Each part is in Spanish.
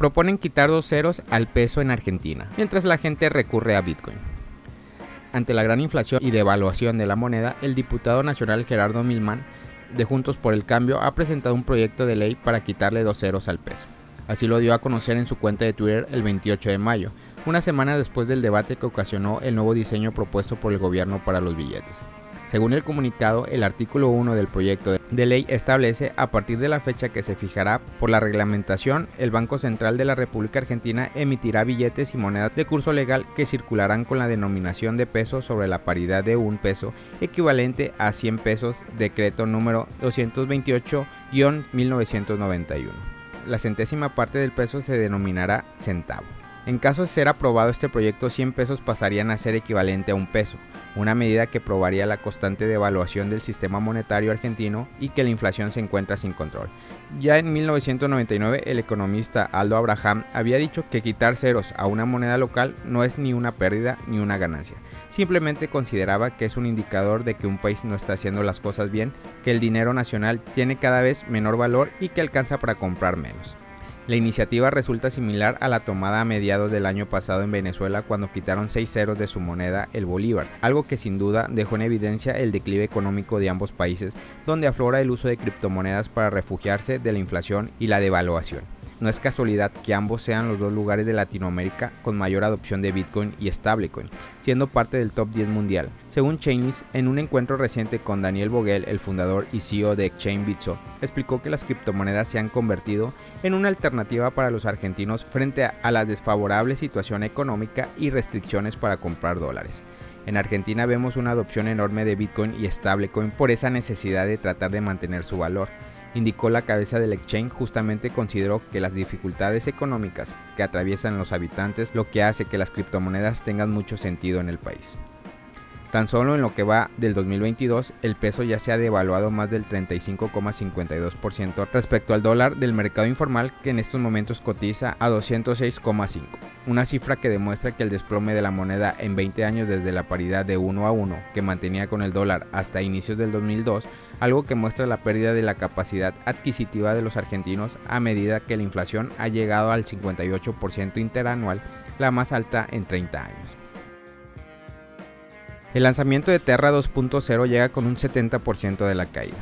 proponen quitar dos ceros al peso en Argentina, mientras la gente recurre a Bitcoin. Ante la gran inflación y devaluación de la moneda, el diputado nacional Gerardo Milman de Juntos por el Cambio ha presentado un proyecto de ley para quitarle dos ceros al peso. Así lo dio a conocer en su cuenta de Twitter el 28 de mayo, una semana después del debate que ocasionó el nuevo diseño propuesto por el gobierno para los billetes. Según el comunicado, el artículo 1 del proyecto de ley establece a partir de la fecha que se fijará por la reglamentación, el Banco Central de la República Argentina emitirá billetes y monedas de curso legal que circularán con la denominación de peso sobre la paridad de un peso equivalente a 100 pesos, decreto número 228-1991. La centésima parte del peso se denominará centavo. En caso de ser aprobado este proyecto, 100 pesos pasarían a ser equivalente a un peso, una medida que probaría la constante devaluación del sistema monetario argentino y que la inflación se encuentra sin control. Ya en 1999 el economista Aldo Abraham había dicho que quitar ceros a una moneda local no es ni una pérdida ni una ganancia, simplemente consideraba que es un indicador de que un país no está haciendo las cosas bien, que el dinero nacional tiene cada vez menor valor y que alcanza para comprar menos. La iniciativa resulta similar a la tomada a mediados del año pasado en Venezuela cuando quitaron 6 ceros de su moneda, el bolívar, algo que sin duda dejó en evidencia el declive económico de ambos países, donde aflora el uso de criptomonedas para refugiarse de la inflación y la devaluación. No es casualidad que ambos sean los dos lugares de Latinoamérica con mayor adopción de Bitcoin y stablecoin, siendo parte del top 10 mundial. Según Chainlist, en un encuentro reciente con Daniel Vogel, el fundador y CEO de Exchange Bitso, explicó que las criptomonedas se han convertido en una alternativa para los argentinos frente a la desfavorable situación económica y restricciones para comprar dólares. En Argentina vemos una adopción enorme de Bitcoin y stablecoin por esa necesidad de tratar de mantener su valor indicó la cabeza del exchange justamente consideró que las dificultades económicas que atraviesan los habitantes lo que hace que las criptomonedas tengan mucho sentido en el país. Tan solo en lo que va del 2022, el peso ya se ha devaluado más del 35,52% respecto al dólar del mercado informal que en estos momentos cotiza a 206,5, una cifra que demuestra que el desplome de la moneda en 20 años desde la paridad de 1 a 1 que mantenía con el dólar hasta inicios del 2002, algo que muestra la pérdida de la capacidad adquisitiva de los argentinos a medida que la inflación ha llegado al 58% interanual, la más alta en 30 años. El lanzamiento de Terra 2.0 llega con un 70% de la caída.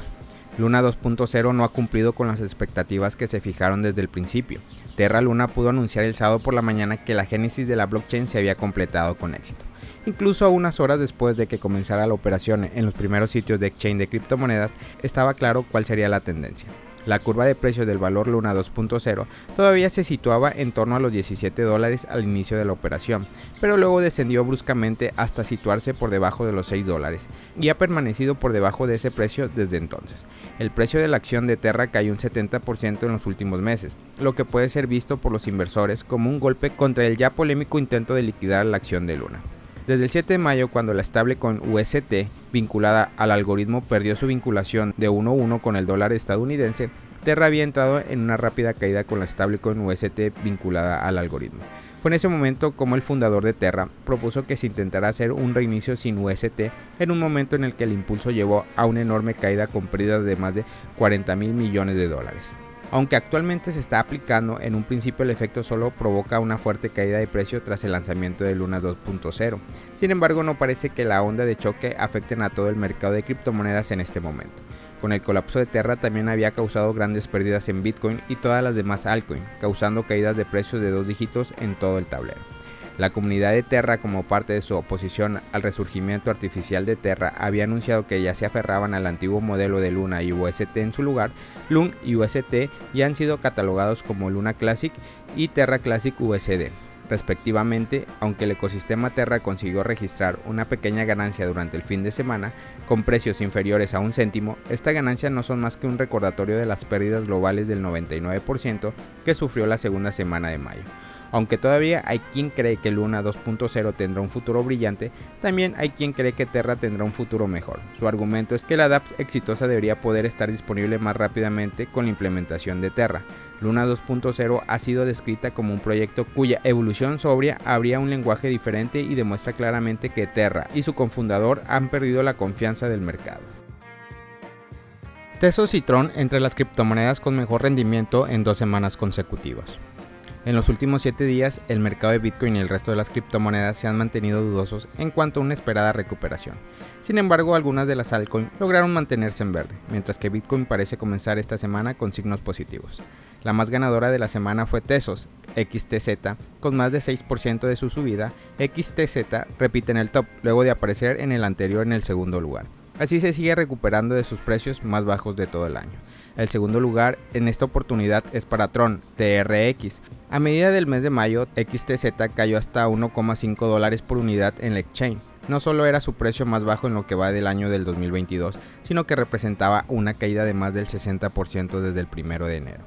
Luna 2.0 no ha cumplido con las expectativas que se fijaron desde el principio. Terra Luna pudo anunciar el sábado por la mañana que la génesis de la blockchain se había completado con éxito. Incluso a unas horas después de que comenzara la operación en los primeros sitios de exchange de criptomonedas, estaba claro cuál sería la tendencia. La curva de precio del valor Luna 2.0 todavía se situaba en torno a los 17 dólares al inicio de la operación, pero luego descendió bruscamente hasta situarse por debajo de los 6 dólares y ha permanecido por debajo de ese precio desde entonces. El precio de la acción de Terra cayó un 70% en los últimos meses, lo que puede ser visto por los inversores como un golpe contra el ya polémico intento de liquidar la acción de Luna. Desde el 7 de mayo, cuando la estable con UST vinculada al algoritmo perdió su vinculación de 1-1 con el dólar estadounidense, Terra había entrado en una rápida caída con la con UST vinculada al algoritmo. Fue en ese momento como el fundador de Terra propuso que se intentara hacer un reinicio sin UST en un momento en el que el impulso llevó a una enorme caída con de más de 40 mil millones de dólares. Aunque actualmente se está aplicando, en un principio el efecto solo provoca una fuerte caída de precio tras el lanzamiento de Luna 2.0. Sin embargo, no parece que la onda de choque afecten a todo el mercado de criptomonedas en este momento. Con el colapso de Terra también había causado grandes pérdidas en Bitcoin y todas las demás altcoins, causando caídas de precios de dos dígitos en todo el tablero. La comunidad de Terra, como parte de su oposición al resurgimiento artificial de Terra, había anunciado que ya se aferraban al antiguo modelo de Luna y UST en su lugar. Luna y UST ya han sido catalogados como Luna Classic y Terra Classic USD respectivamente, aunque el ecosistema Terra consiguió registrar una pequeña ganancia durante el fin de semana, con precios inferiores a un céntimo, esta ganancia no son más que un recordatorio de las pérdidas globales del 99% que sufrió la segunda semana de mayo. Aunque todavía hay quien cree que Luna 2.0 tendrá un futuro brillante, también hay quien cree que Terra tendrá un futuro mejor. Su argumento es que la DAP exitosa debería poder estar disponible más rápidamente con la implementación de Terra. Luna 2.0 ha sido descrita como un proyecto cuya evolución sobria habría un lenguaje diferente y demuestra claramente que Terra y su cofundador han perdido la confianza del mercado. Tesos y Tron entre las criptomonedas con mejor rendimiento en dos semanas consecutivas. En los últimos 7 días, el mercado de Bitcoin y el resto de las criptomonedas se han mantenido dudosos en cuanto a una esperada recuperación. Sin embargo, algunas de las altcoins lograron mantenerse en verde, mientras que Bitcoin parece comenzar esta semana con signos positivos. La más ganadora de la semana fue Tesos, XTZ, con más de 6% de su subida. XTZ repite en el top, luego de aparecer en el anterior en el segundo lugar. Así se sigue recuperando de sus precios más bajos de todo el año. El segundo lugar en esta oportunidad es para Tron, TRX. A medida del mes de mayo, XTZ cayó hasta 1,5 dólares por unidad en la exchange. No solo era su precio más bajo en lo que va del año del 2022, sino que representaba una caída de más del 60% desde el 1 de enero.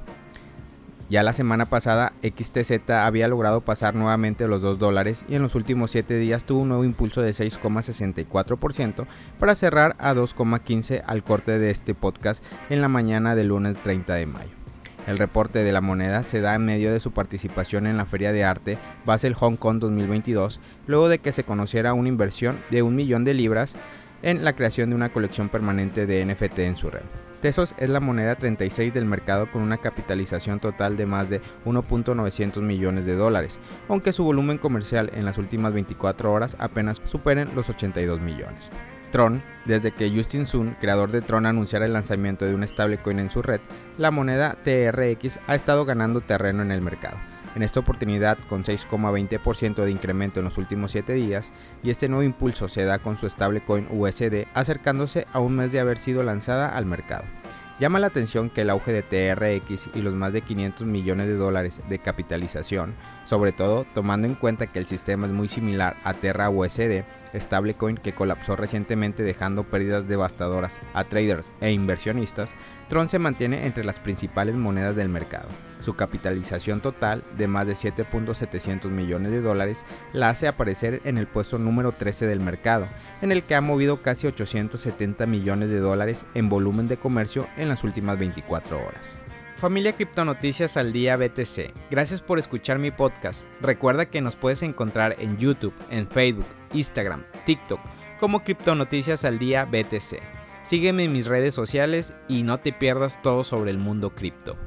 Ya la semana pasada, XTZ había logrado pasar nuevamente los 2 dólares y en los últimos 7 días tuvo un nuevo impulso de 6,64% para cerrar a 2,15 al corte de este podcast en la mañana del lunes 30 de mayo. El reporte de la moneda se da en medio de su participación en la Feria de Arte Basel Hong Kong 2022, luego de que se conociera una inversión de un millón de libras en la creación de una colección permanente de NFT en su red. Tesos es la moneda 36 del mercado con una capitalización total de más de 1.900 millones de dólares, aunque su volumen comercial en las últimas 24 horas apenas superen los 82 millones. Tron, desde que Justin Sun, creador de Tron, anunciara el lanzamiento de un stablecoin en su red, la moneda TRX ha estado ganando terreno en el mercado en esta oportunidad con 6,20% de incremento en los últimos 7 días, y este nuevo impulso se da con su stablecoin USD acercándose a un mes de haber sido lanzada al mercado. Llama la atención que el auge de TRX y los más de 500 millones de dólares de capitalización, sobre todo tomando en cuenta que el sistema es muy similar a Terra USD, stablecoin que colapsó recientemente dejando pérdidas devastadoras a traders e inversionistas, Tron se mantiene entre las principales monedas del mercado. Su capitalización total de más de 7.700 millones de dólares la hace aparecer en el puesto número 13 del mercado, en el que ha movido casi 870 millones de dólares en volumen de comercio en las últimas 24 horas. Familia Criptonoticias al Día BTC, gracias por escuchar mi podcast. Recuerda que nos puedes encontrar en YouTube, en Facebook, Instagram, TikTok como Criptonoticias al Día BTC. Sígueme en mis redes sociales y no te pierdas todo sobre el mundo cripto.